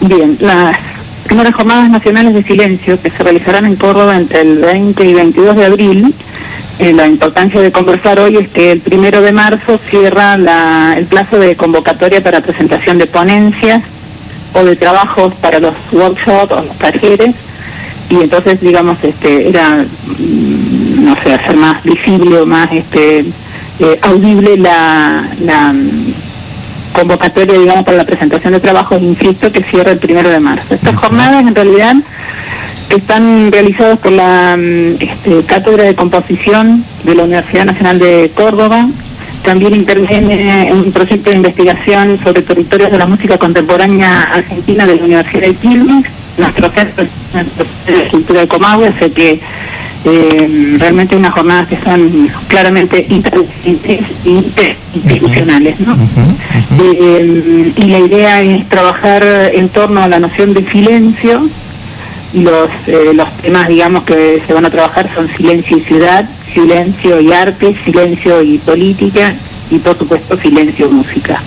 Bien, las primeras jornadas nacionales de silencio que se realizarán en Córdoba entre el 20 y 22 de abril. Eh, la importancia de conversar hoy es que el primero de marzo cierra la, el plazo de convocatoria para presentación de ponencias o de trabajos para los workshops o los talleres y entonces digamos este era mm, no sé hacer más visible o más este eh, audible la, la convocatoria, digamos, para la presentación de trabajos, insisto, que cierra el primero de marzo. Estas jornadas, en realidad, están realizadas por la mm, este, Cátedra de Composición de la Universidad Nacional de Córdoba. También interviene en un proyecto de investigación sobre territorios de la música contemporánea argentina de la Universidad de Quilmes, nuestro centro de cultura de Comahue, hace que eh, realmente unas jornadas que son claramente institucionales. ¿no? Eh, y la idea es trabajar en torno a la noción de silencio. Los, eh, los temas, digamos, que se van a trabajar son silencio y ciudad, silencio y arte, silencio y política y por supuesto silencio y música.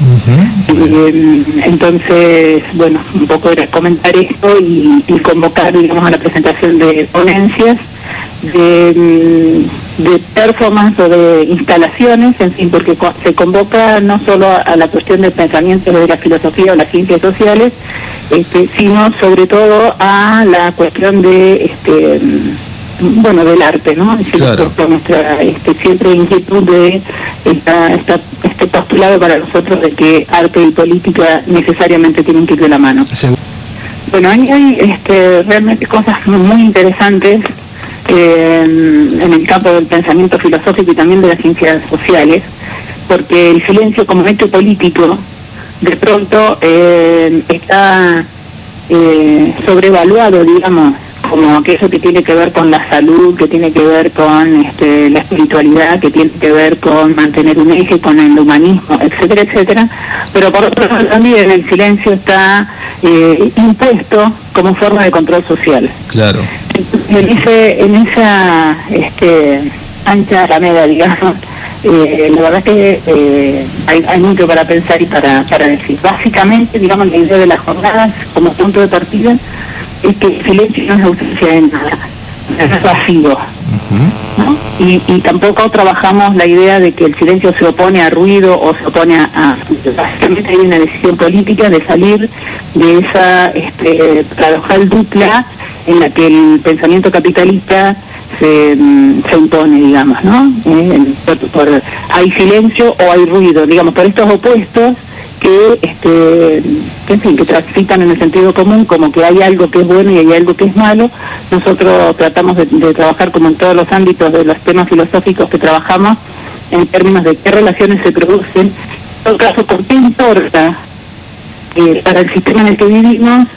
Eh, entonces, bueno, un poco era comentar esto y, y convocar, digamos, a la presentación de ponencias de, mm, de performance o de instalaciones, en fin, porque se convoca no solo a, la cuestión del pensamiento de la filosofía o las ciencias sociales, este, sino sobre todo a la cuestión de este mm, bueno del arte, ¿no? Es claro. por, nuestra este, siempre inquietud de esta, esta, este postulado para nosotros de que arte y política necesariamente tienen que ir de la mano. Bueno, hay, hay este, realmente cosas muy interesantes en el campo del pensamiento filosófico y también de las ciencias sociales, porque el silencio como hecho político de pronto eh, está eh, sobrevaluado, digamos, como aquello que tiene que ver con la salud, que tiene que ver con este, la espiritualidad, que tiene que ver con mantener un eje, con el humanismo, etcétera, etcétera. Pero por otro lado también el silencio está eh, impuesto como forma de control social. Claro. En, ese, en esa este, ancha alameda, digamos, eh, la verdad es que eh, hay, mucho para pensar y para, para decir. Básicamente, digamos, la idea de las jornadas como punto de partida es que el silencio no es ausencia de nada, es vacío. y, y, tampoco trabajamos la idea de que el silencio se opone a ruido o se opone a... básicamente hay una decisión política de salir de esa este, paradojal dupla en la que el pensamiento capitalista se, mm, se impone, digamos, ¿no? Eh, por, hay silencio o hay ruido, digamos, por estos opuestos que, este, en fin, que transitan en el sentido común, como que hay algo que es bueno y hay algo que es malo. Nosotros tratamos de, trabajar como en todos los ámbitos de los temas filosóficos que trabajamos, en términos de qué relaciones se producen, en todo caso, por qué importa eh, para el sistema en el que vivimos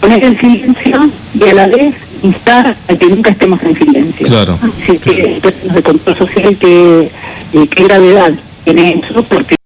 poner el silencio y a la vez instar a que nunca estemos en silencio. Claro. Así que, en términos de control social, qué, eh, qué gravedad tiene eso, porque